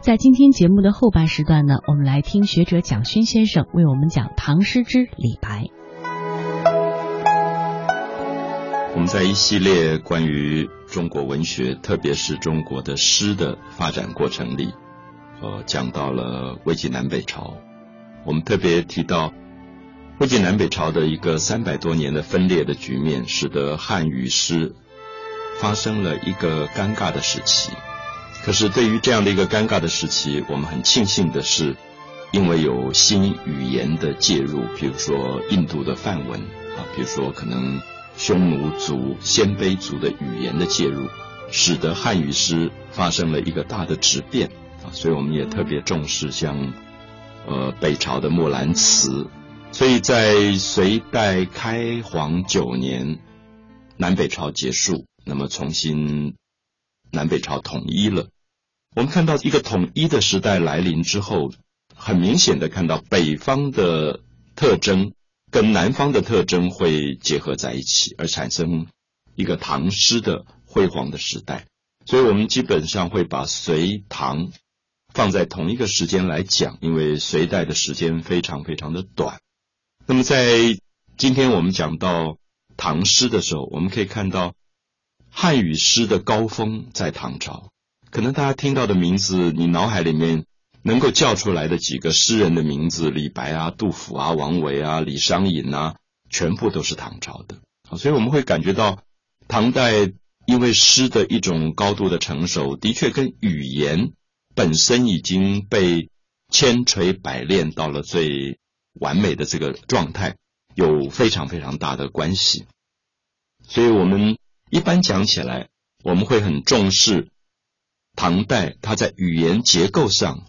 在今天节目的后半时段呢，我们来听学者蒋勋先生为我们讲唐诗之李白。我们在一系列关于中国文学，特别是中国的诗的发展过程里，呃，讲到了魏晋南北朝。我们特别提到魏晋南北朝的一个三百多年的分裂的局面，使得汉语诗发生了一个尴尬的时期。可是对于这样的一个尴尬的时期，我们很庆幸的是，因为有新语言的介入，比如说印度的梵文啊，比如说可能。匈奴族、鲜卑族的语言的介入，使得汉语诗发生了一个大的质变啊，所以我们也特别重视像呃北朝的《木兰辞》，所以在隋代开皇九年，南北朝结束，那么重新南北朝统一了。我们看到一个统一的时代来临之后，很明显的看到北方的特征。跟南方的特征会结合在一起，而产生一个唐诗的辉煌的时代。所以，我们基本上会把隋唐放在同一个时间来讲，因为隋代的时间非常非常的短。那么，在今天我们讲到唐诗的时候，我们可以看到汉语诗的高峰在唐朝。可能大家听到的名字，你脑海里面。能够叫出来的几个诗人的名字，李白啊、杜甫啊、王维啊、李商隐啊，全部都是唐朝的。所以我们会感觉到，唐代因为诗的一种高度的成熟，的确跟语言本身已经被千锤百炼到了最完美的这个状态，有非常非常大的关系。所以我们一般讲起来，我们会很重视唐代它在语言结构上。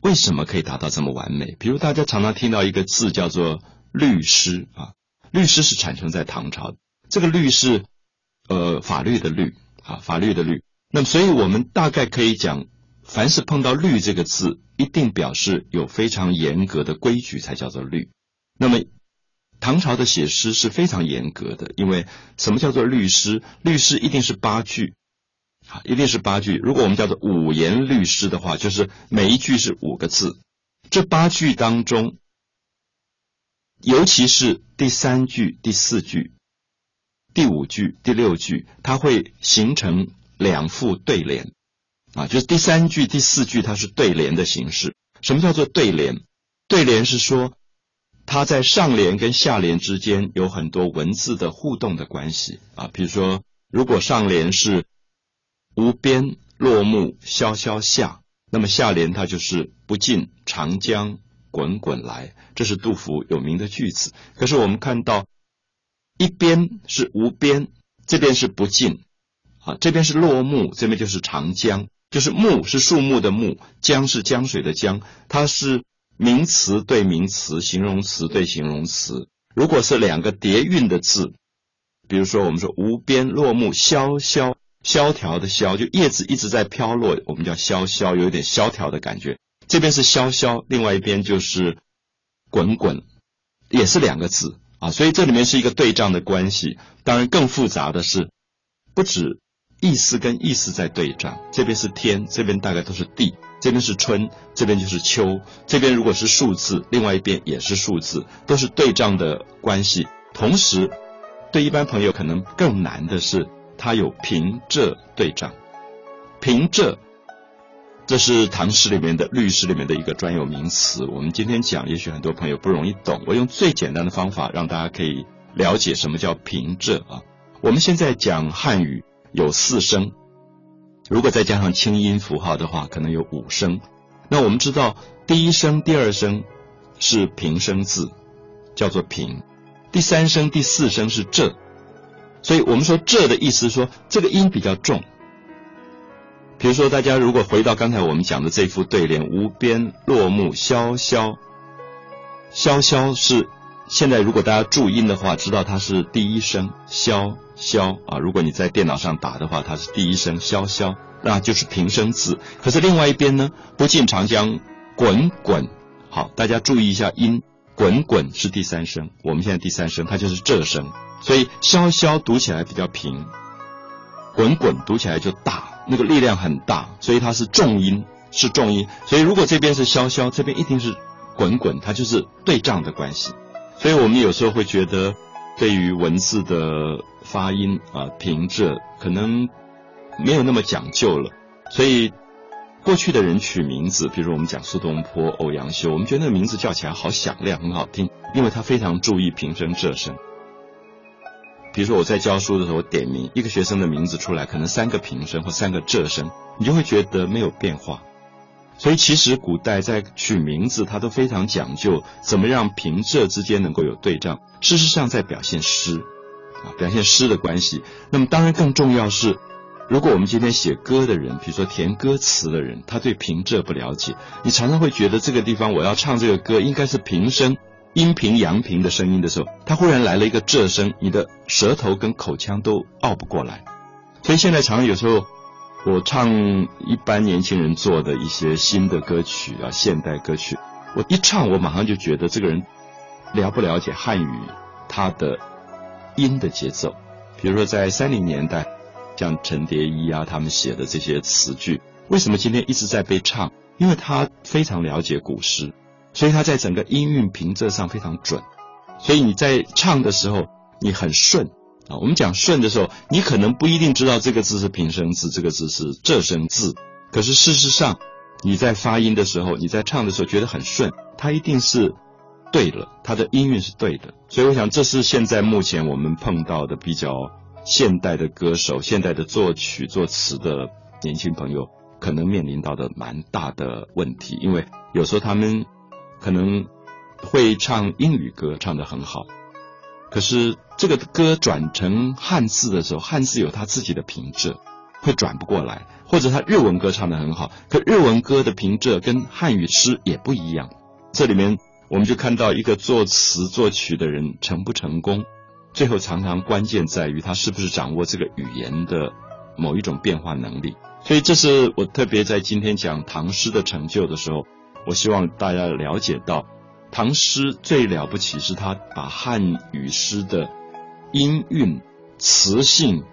为什么可以达到这么完美？比如大家常常听到一个字叫做律诗啊，律诗是产生在唐朝，这个律是呃法律的律啊，法律的律。那么，所以我们大概可以讲，凡是碰到律这个字，一定表示有非常严格的规矩才叫做律。那么，唐朝的写诗是非常严格的，因为什么叫做律诗？律诗一定是八句。啊，一定是八句。如果我们叫做五言律诗的话，就是每一句是五个字。这八句当中，尤其是第三句、第四句、第五句、第六句，它会形成两副对联。啊，就是第三句、第四句，它是对联的形式。什么叫做对联？对联是说，它在上联跟下联之间有很多文字的互动的关系。啊，比如说，如果上联是无边落木萧萧下，那么下联它就是不尽长江滚滚来，这是杜甫有名的句子。可是我们看到一边是无边，这边是不尽，啊，这边是落木，这边就是长江，就是木是树木的木，江是江水的江，它是名词对名词，形容词对形容词。如果是两个叠韵的字，比如说我们说无边落木萧萧。萧条的萧，就叶子一直在飘落，我们叫萧萧，有一点萧条的感觉。这边是萧萧，另外一边就是滚滚，也是两个字啊。所以这里面是一个对仗的关系。当然更复杂的是，不止意思跟意思在对仗。这边是天，这边大概都是地；这边是春，这边就是秋。这边如果是数字，另外一边也是数字，都是对仗的关系。同时，对一般朋友可能更难的是。它有平仄对仗，平仄，这是唐诗里面的律诗里面的一个专有名词。我们今天讲，也许很多朋友不容易懂，我用最简单的方法让大家可以了解什么叫平仄啊。我们现在讲汉语有四声，如果再加上清音符号的话，可能有五声。那我们知道，第一声、第二声是平声字，叫做平；第三声、第四声是仄。所以我们说仄的意思说这个音比较重。比如说大家如果回到刚才我们讲的这副对联“无边落木萧萧”，萧萧是现在如果大家注音的话，知道它是第一声萧萧啊。如果你在电脑上打的话，它是第一声萧萧，那就是平声字。可是另外一边呢，“不尽长江滚滚”，好，大家注意一下音，“滚滚”是第三声，我们现在第三声它就是这声。所以萧萧读起来比较平，滚滚读起来就大，那个力量很大，所以它是重音，是重音，所以如果这边是萧萧，这边一定是滚滚，它就是对仗的关系。所以我们有时候会觉得，对于文字的发音啊平仄，可能没有那么讲究了。所以过去的人取名字，比如我们讲苏东坡、欧阳修，我们觉得那个名字叫起来好响亮，很好听，因为他非常注意平声仄声。比如说我在教书的时候，点名一个学生的名字出来，可能三个平声或三个仄声，你就会觉得没有变化。所以其实古代在取名字，它都非常讲究怎么让平仄之间能够有对仗。事实上在表现诗，啊，表现诗的关系。那么当然更重要是，如果我们今天写歌的人，比如说填歌词的人，他对平仄不了解，你常常会觉得这个地方我要唱这个歌应该是平声。阴平阳平的声音的时候，他忽然来了一个仄声，你的舌头跟口腔都拗不过来。所以现在常常有时候我唱一般年轻人做的一些新的歌曲啊，现代歌曲，我一唱我马上就觉得这个人了不了解汉语他的音的节奏。比如说在三零年代，像陈蝶衣啊他们写的这些词句，为什么今天一直在被唱？因为他非常了解古诗。所以他在整个音韵平仄上非常准，所以你在唱的时候你很顺啊。我们讲顺的时候，你可能不一定知道这个字是平声字，这个字是仄声字。可是事实上你在发音的时候，你在唱的时候觉得很顺，它一定是对了，它的音韵是对的。所以我想这是现在目前我们碰到的比较现代的歌手、现代的作曲作词的年轻朋友可能面临到的蛮大的问题，因为有时候他们。可能会唱英语歌唱得很好，可是这个歌转成汉字的时候，汉字有它自己的平仄，会转不过来。或者他日文歌唱得很好，可日文歌的平仄跟汉语诗也不一样。这里面我们就看到一个作词作曲的人成不成功，最后常常关键在于他是不是掌握这个语言的某一种变化能力。所以这是我特别在今天讲唐诗的成就的时候。我希望大家了解到，唐诗最了不起是他把汉语诗的音韵、词性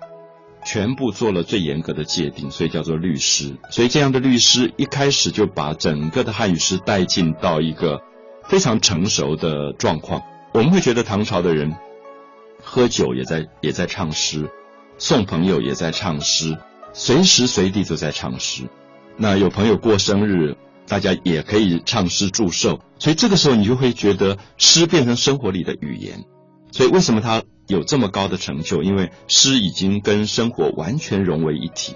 全部做了最严格的界定，所以叫做律诗。所以这样的律诗一开始就把整个的汉语诗带进到一个非常成熟的状况。我们会觉得唐朝的人喝酒也在也在唱诗，送朋友也在唱诗，随时随地都在唱诗。那有朋友过生日。大家也可以唱诗祝寿，所以这个时候你就会觉得诗变成生活里的语言。所以为什么他有这么高的成就？因为诗已经跟生活完全融为一体，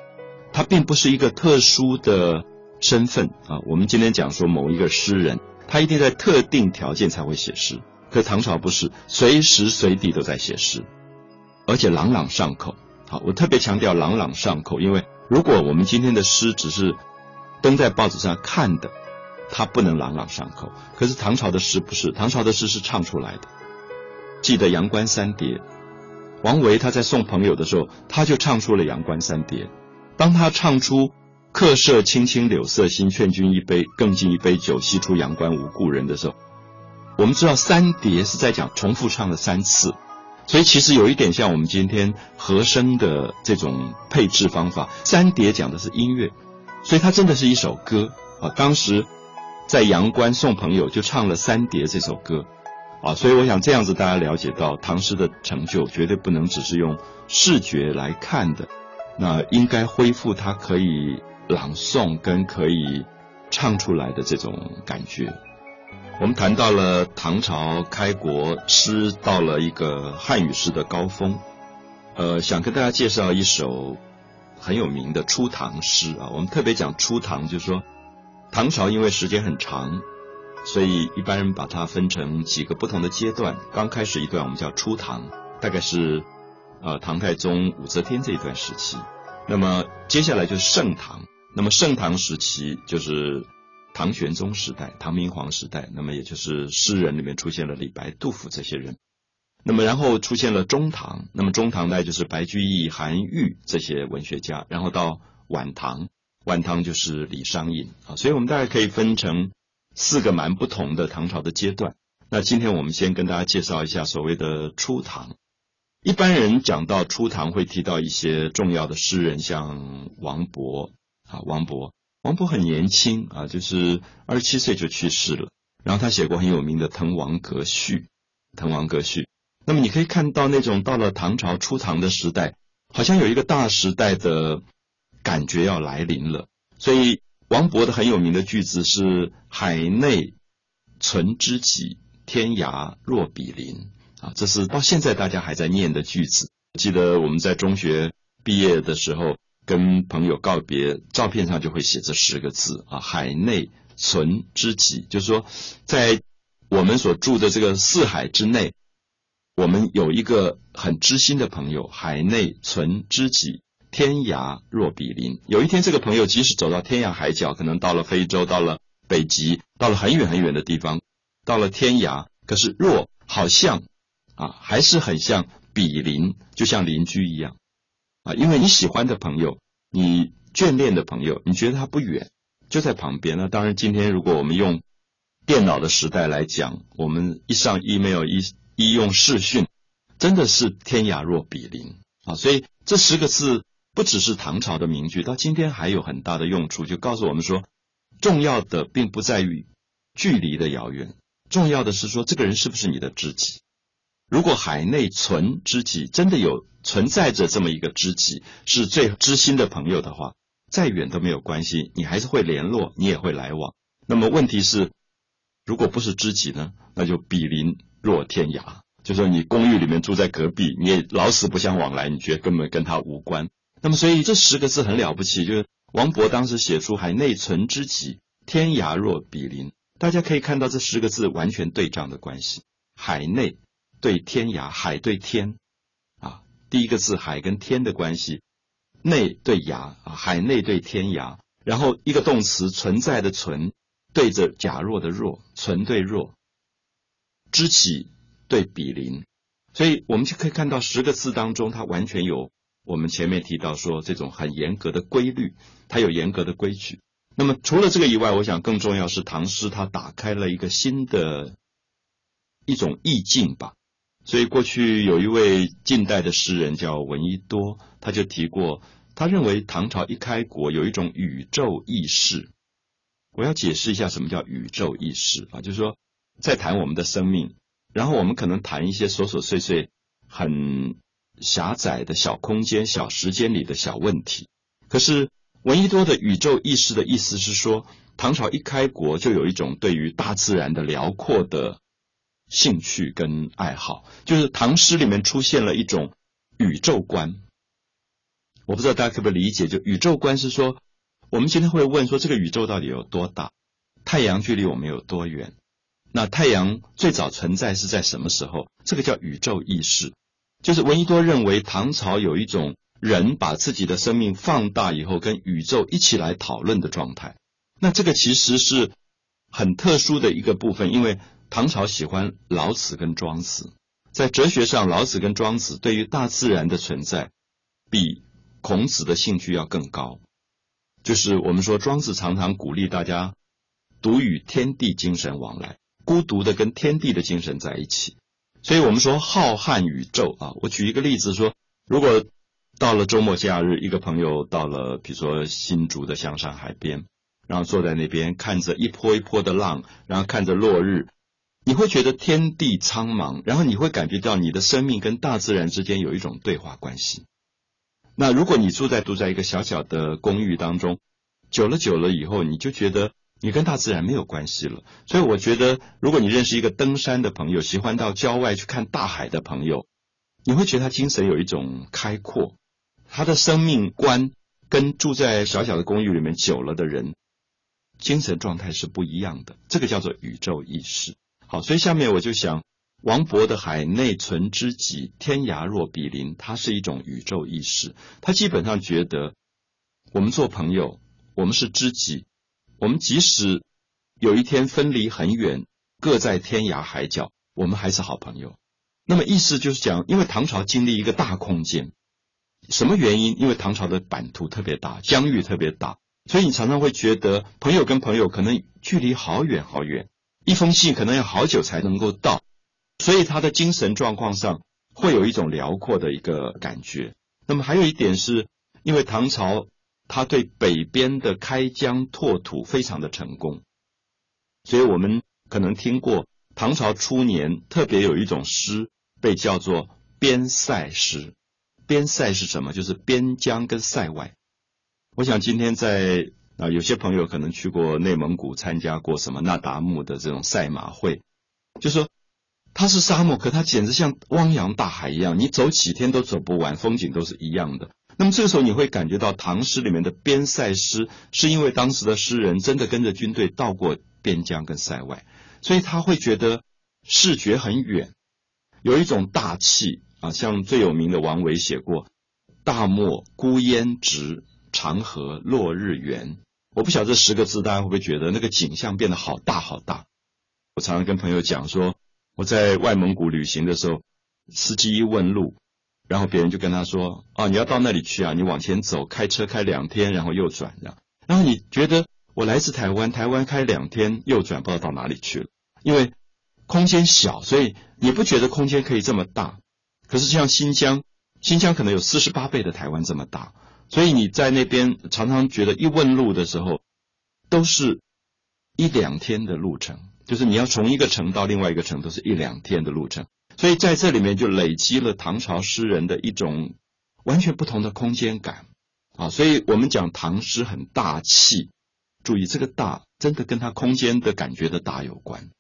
它并不是一个特殊的身份啊。我们今天讲说某一个诗人，他一定在特定条件才会写诗，可唐朝不是，随时随地都在写诗，而且朗朗上口。好，我特别强调朗朗上口，因为如果我们今天的诗只是登在报纸上看的，它不能朗朗上口。可是唐朝的诗不是，唐朝的诗是唱出来的。记得《阳关三叠》，王维他在送朋友的时候，他就唱出了《阳关三叠》。当他唱出“客舍青青柳色新，劝君一杯更尽一杯酒，西出阳关无故人”的时候，我们知道三叠是在讲重复唱了三次，所以其实有一点像我们今天和声的这种配置方法。三叠讲的是音乐。所以它真的是一首歌啊！当时在阳关送朋友，就唱了三叠这首歌啊！所以我想这样子，大家了解到唐诗的成就，绝对不能只是用视觉来看的，那应该恢复它可以朗诵跟可以唱出来的这种感觉。我们谈到了唐朝开国诗到了一个汉语诗的高峰，呃，想跟大家介绍一首。很有名的初唐诗啊，我们特别讲初唐，就是说唐朝因为时间很长，所以一般人把它分成几个不同的阶段。刚开始一段我们叫初唐，大概是呃唐太宗武则天这一段时期。那么接下来就是盛唐，那么盛唐时期就是唐玄宗时代、唐明皇时代，那么也就是诗人里面出现了李白、杜甫这些人。那么，然后出现了中唐，那么中唐代就是白居易、韩愈这些文学家，然后到晚唐，晚唐就是李商隐啊，所以我们大概可以分成四个蛮不同的唐朝的阶段。那今天我们先跟大家介绍一下所谓的初唐。一般人讲到初唐会提到一些重要的诗人，像王勃啊，王勃。王勃很年轻啊，就是二十七岁就去世了。然后他写过很有名的《滕王阁序》，《滕王阁序》。那么你可以看到那种到了唐朝初唐的时代，好像有一个大时代的感觉要来临了。所以王勃的很有名的句子是“海内存知己，天涯若比邻”。啊，这是到现在大家还在念的句子。记得我们在中学毕业的时候，跟朋友告别，照片上就会写这十个字啊，“海内”。存知己，就是说，在我们所住的这个四海之内，我们有一个很知心的朋友。海内存知己，天涯若比邻。有一天，这个朋友即使走到天涯海角，可能到了非洲，到了北极，到了很远很远的地方，到了天涯，可是若好像啊，还是很像比邻，就像邻居一样啊。因为你喜欢的朋友，你眷恋的朋友，你觉得他不远。就在旁边。那当然，今天如果我们用电脑的时代来讲，我们一上 email，一一用视讯，真的是天涯若比邻啊！所以这十个字不只是唐朝的名句，到今天还有很大的用处，就告诉我们说，重要的并不在于距离的遥远，重要的是说这个人是不是你的知己。如果海内存知己，真的有存在着这么一个知己，是最知心的朋友的话。再远都没有关系，你还是会联络，你也会来往。那么问题是，如果不是知己呢？那就比邻若天涯。就说你公寓里面住在隔壁，你也老死不相往来，你觉得根本跟他无关。那么所以这十个字很了不起，就是王勃当时写出“海内存知己，天涯若比邻”。大家可以看到这十个字完全对仗的关系。海内对天涯，海对天啊，第一个字海跟天的关系。内对涯啊，海内对天涯，然后一个动词存在的存对着假若的若，存对若，知己对比邻，所以我们就可以看到十个字当中，它完全有我们前面提到说这种很严格的规律，它有严格的规矩。那么除了这个以外，我想更重要是唐诗它打开了一个新的一种意境吧。所以过去有一位近代的诗人叫闻一多，他就提过，他认为唐朝一开国有一种宇宙意识。我要解释一下什么叫宇宙意识啊，就是说在谈我们的生命，然后我们可能谈一些琐琐碎碎、很狭窄的小空间、小时间里的小问题。可是闻一多的宇宙意识的意思是说，唐朝一开国就有一种对于大自然的辽阔的。兴趣跟爱好，就是唐诗里面出现了一种宇宙观。我不知道大家可不可以理解，就宇宙观是说，我们今天会问说，这个宇宙到底有多大？太阳距离我们有多远？那太阳最早存在是在什么时候？这个叫宇宙意识。就是闻一多认为，唐朝有一种人把自己的生命放大以后，跟宇宙一起来讨论的状态。那这个其实是很特殊的一个部分，因为。唐朝喜欢老子跟庄子，在哲学上，老子跟庄子对于大自然的存在，比孔子的兴趣要更高。就是我们说，庄子常常鼓励大家独与天地精神往来，孤独的跟天地的精神在一起。所以我们说浩瀚宇宙啊，我举一个例子说，如果到了周末假日，一个朋友到了，比如说新竹的香山海边，然后坐在那边看着一波一波的浪，然后看着落日。你会觉得天地苍茫，然后你会感觉到你的生命跟大自然之间有一种对话关系。那如果你住在住在一个小小的公寓当中，久了久了以后，你就觉得你跟大自然没有关系了。所以我觉得，如果你认识一个登山的朋友，喜欢到郊外去看大海的朋友，你会觉得他精神有一种开阔，他的生命观跟住在小小的公寓里面久了的人精神状态是不一样的。这个叫做宇宙意识。好，所以下面我就想，王勃的“海内存知己，天涯若比邻”，它是一种宇宙意识。他基本上觉得，我们做朋友，我们是知己，我们即使有一天分离很远，各在天涯海角，我们还是好朋友。那么意思就是讲，因为唐朝经历一个大空间，什么原因？因为唐朝的版图特别大，疆域特别大，所以你常常会觉得，朋友跟朋友可能距离好远好远。一封信可能要好久才能够到，所以他的精神状况上会有一种辽阔的一个感觉。那么还有一点是，因为唐朝他对北边的开疆拓土非常的成功。所以我们可能听过唐朝初年特别有一种诗被叫做边塞诗。边塞是什么？就是边疆跟塞外。我想今天在啊，有些朋友可能去过内蒙古参加过什么那达慕的这种赛马会，就说它是沙漠，可它简直像汪洋大海一样，你走几天都走不完，风景都是一样的。那么这个时候你会感觉到唐诗里面的边塞诗，是因为当时的诗人真的跟着军队到过边疆跟塞外，所以他会觉得视觉很远，有一种大气啊，像最有名的王维写过“大漠孤烟直，长河落日圆”。我不晓得这十个字大家会不会觉得那个景象变得好大好大？我常常跟朋友讲说，我在外蒙古旅行的时候，司机一问路。然后别人就跟他说：“哦，你要到那里去啊，你往前走，开车开两天，然后右转。”这样，然后你觉得我来自台湾，台湾开两天右转，不知道到哪里去了，因为空间小，所以你不觉得空间可以这么大。可是像新疆，新疆可能有四十八倍的台湾这么大，所以你在那边常常觉得一问路的时候，都是一两天的路程，就是你要从一个城到另外一个城，都是一两天的路程。所以在这里面就累积了唐朝诗人的一种完全不同的空间感。啊，所以我们讲唐诗很大气，注意这个大真的跟他空间的感觉的大有关，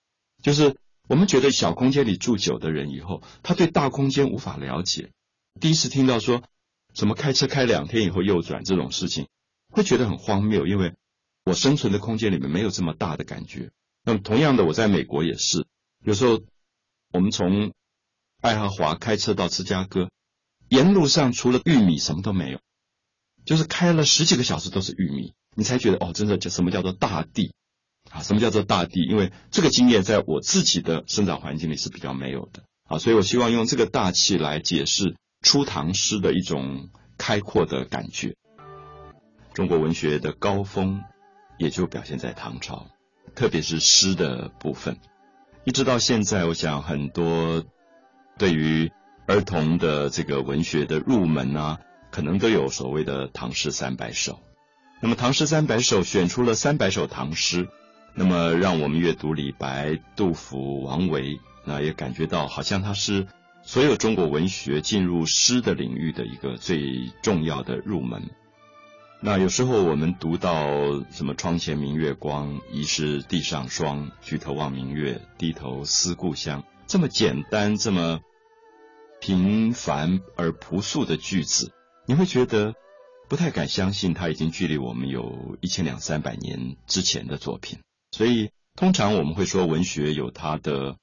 就是我们觉得小空间里住久的人以后，他对大空间无法了解，第一次听到说什么开车开两天以后右转这种事情，会觉得很荒谬，因为我生存的空间里面没有这么大的感觉。那么同样的，我在美国也是，有时候我们从爱荷华开车到芝加哥，沿路上除了玉米什么都没有，就是开了十几个小时都是玉米，你才觉得哦，真的叫什么叫做大地啊？什么叫做大地？因为这个经验在我自己的生长环境里是比较没有的啊，所以我希望用这个大气来解释初唐诗的一种开阔的感觉。中国文学的高峰也就表现在唐朝，特别是诗的部分，一直到现在，我想很多。对于儿童的这个文学的入门啊，可能都有所谓的唐诗三百首。那么唐诗三百首选出了三百首唐诗，那么让我们阅读李白、杜甫、王维，那也感觉到好像它是所有中国文学进入诗的领域的一个最重要的入门。那有时候我们读到什么“窗前明月光，疑是地上霜”，“举头望明月，低头思故乡”，这么简单，这么。平凡而朴素的句子，你会觉得不太敢相信，它已经距离我们有一千两三百年之前的作品。所以，通常我们会说，文学有它的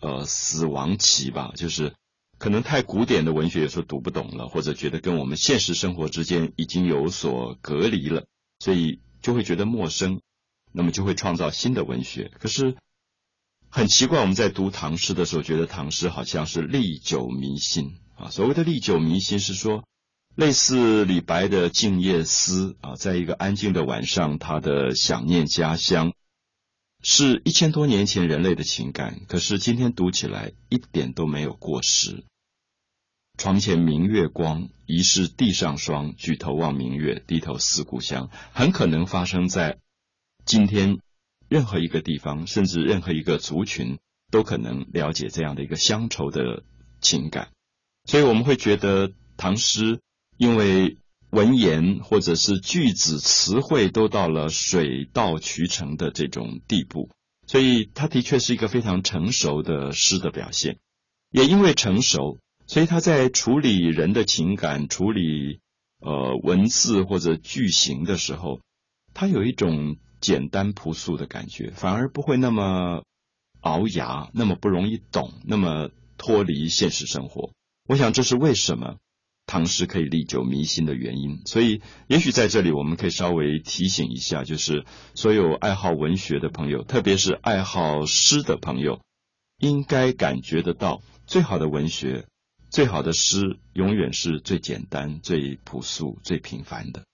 呃死亡期吧，就是可能太古典的文学有时候读不懂了，或者觉得跟我们现实生活之间已经有所隔离了，所以就会觉得陌生，那么就会创造新的文学。可是。很奇怪，我们在读唐诗的时候，觉得唐诗好像是历久弥新啊。所谓的历久弥新，是说类似李白的《静夜思》啊，在一个安静的晚上，他的想念家乡，是一千多年前人类的情感。可是今天读起来一点都没有过时。床前明月光，疑是地上霜。举头望明月，低头思故乡。很可能发生在今天。任何一个地方，甚至任何一个族群，都可能了解这样的一个乡愁的情感。所以我们会觉得唐诗，因为文言或者是句子词汇都到了水到渠成的这种地步，所以它的确是一个非常成熟的诗的表现。也因为成熟，所以他在处理人的情感、处理呃文字或者句型的时候，他有一种。简单朴素的感觉，反而不会那么熬牙，那么不容易懂，那么脱离现实生活。我想这是为什么唐诗可以历久弥新的原因。所以，也许在这里我们可以稍微提醒一下，就是所有爱好文学的朋友，特别是爱好诗的朋友，应该感觉得到，最好的文学、最好的诗，永远是最简单、最朴素、最平凡的。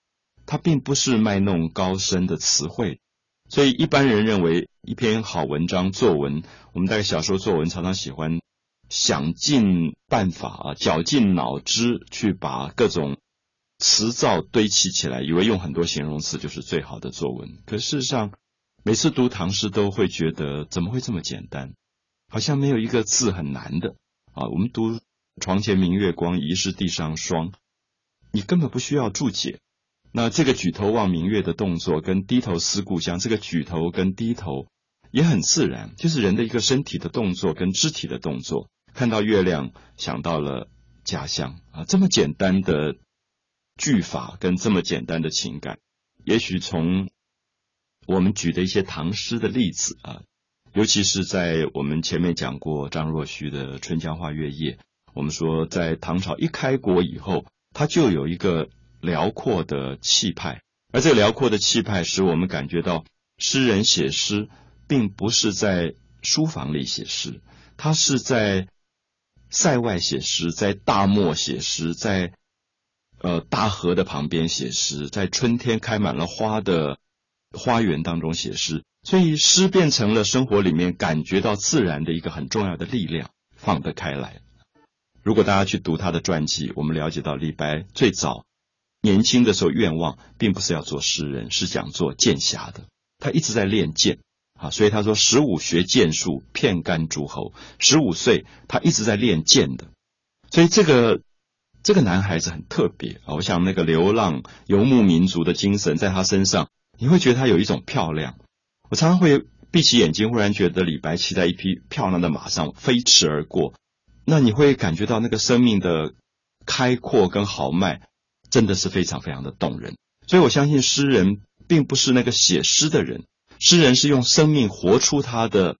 它并不是卖弄高深的词汇，所以一般人认为一篇好文章作文，我们大概小时候作文常常喜欢想尽办法啊，绞尽脑汁去把各种词藻堆砌起来，以为用很多形容词就是最好的作文。可事实上，每次读唐诗都会觉得怎么会这么简单？好像没有一个字很难的啊。我们读“床前明月光，疑是地上霜”，你根本不需要注解。那这个举头望明月的动作，跟低头思故乡，这个举头跟低头也很自然，就是人的一个身体的动作跟肢体的动作。看到月亮，想到了家乡啊，这么简单的。句法跟这么简单的情感，也许从我们举的一些唐诗的例子啊，尤其是在我们前面讲过张若虚的《春江花月夜》，我们说在唐朝一开国以后，它就有一个辽阔的气派，而这辽阔的气派使我们感觉到诗人写诗并不是在书房里写诗，他是在塞外写诗，在大漠写诗，在。呃，大河的旁边写诗，在春天开满了花的花园当中写诗，所以诗变成了生活里面感觉到自然的一个很重要的力量，放得开来。如果大家去读他的传记，我们了解到李白最早年轻的时候愿望并不是要做诗人，是想做剑侠的。他一直在练剑啊，所以他说十五学剑术，片干诸侯。十五岁他一直在练剑的，所以这个。这个男孩子很特别啊！我想那个流浪游牧民族的精神在他身上，你会觉得他有一种漂亮。我常常会闭起眼睛，忽然觉得李白骑在一匹漂亮的马上飞驰而过，那你会感觉到那个生命的开阔跟豪迈，真的是非常非常的动人。所以我相信诗人并不是那个写诗的人，诗人是用生命活出他的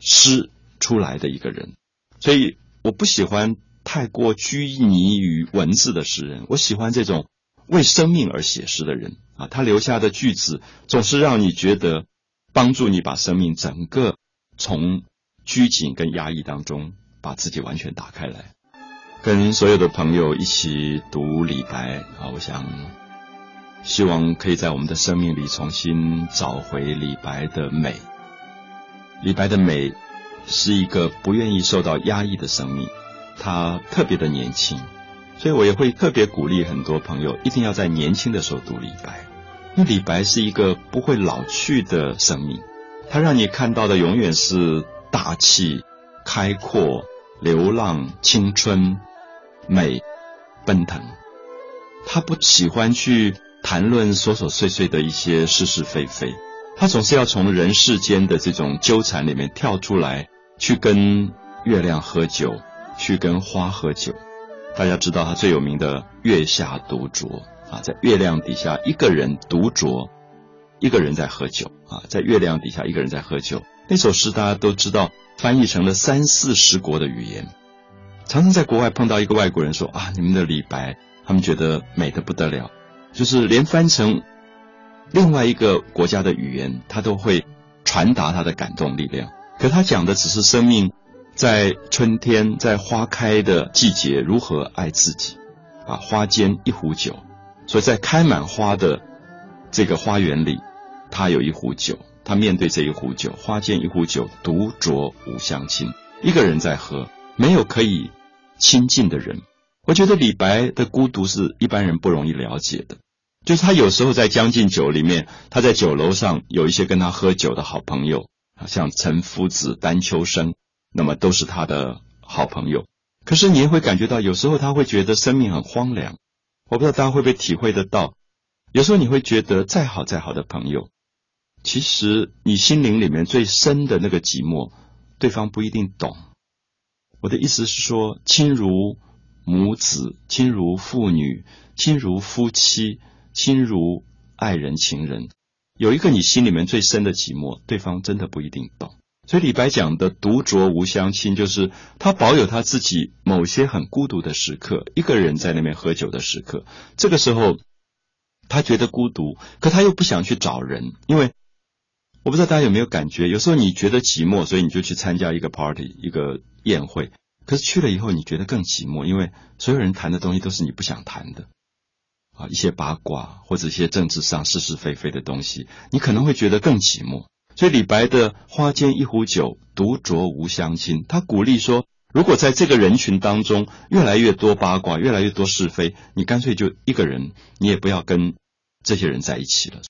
诗出来的一个人。所以我不喜欢。太过拘泥于文字的诗人，我喜欢这种为生命而写诗的人啊。他留下的句子总是让你觉得帮助你把生命整个从拘谨跟压抑当中把自己完全打开来。跟所有的朋友一起读李白啊，我想希望可以在我们的生命里重新找回李白的美。李白的美是一个不愿意受到压抑的生命。他特别的年轻，所以我也会特别鼓励很多朋友，一定要在年轻的时候读李白，因为李白是一个不会老去的生命，他让你看到的永远是大气、开阔、流浪、青春、美、奔腾。他不喜欢去谈论琐琐碎碎的一些是是非非，他总是要从人世间的这种纠缠里面跳出来，去跟月亮喝酒。去跟花喝酒，大家知道他最有名的《月下独酌》啊，在月亮底下一个人独酌，一个人在喝酒啊，在月亮底下一个人在喝酒。那首诗大家都知道，翻译成了三四十国的语言。常常在国外碰到一个外国人说啊，你们的李白，他们觉得美的不得了，就是连翻成另外一个国家的语言，他都会传达他的感动力量。可他讲的只是生命。在春天，在花开的季节，如何爱自己？啊，花间一壶酒，所以在开满花的这个花园里，他有一壶酒，他面对这一壶酒，花间一壶酒，独酌无相亲，一个人在喝，没有可以亲近的人。我觉得李白的孤独是一般人不容易了解的，就是他有时候在《将进酒》里面，他在酒楼上有一些跟他喝酒的好朋友，像陈夫子、丹丘生。那么都是他的好朋友，可是你也会感觉到，有时候他会觉得生命很荒凉。我不知道大家会不会体会得到，有时候你会觉得再好再好的朋友，其实你心灵里面最深的那个寂寞，对方不一定懂。我的意思是说，亲如母子，亲如父女，亲如夫妻，亲如爱人情人，有一个你心里面最深的寂寞，对方真的不一定懂。所以李白讲的“独酌无相亲”，就是他保有他自己某些很孤独的时刻，一个人在那边喝酒的时刻。这个时候，他觉得孤独，可他又不想去找人，因为我不知道大家有没有感觉，有时候你觉得寂寞，所以你就去参加一个 party，一个宴会。可是去了以后，你觉得更寂寞，因为所有人谈的东西都是你不想谈的啊，一些八卦或者一些政治上是是非非的东西，你可能会觉得更寂寞。所以李白的“花间一壶酒，独酌无相亲”，他鼓励说：如果在这个人群当中越来越多八卦，越来越多是非，你干脆就一个人，你也不要跟这些人在一起了。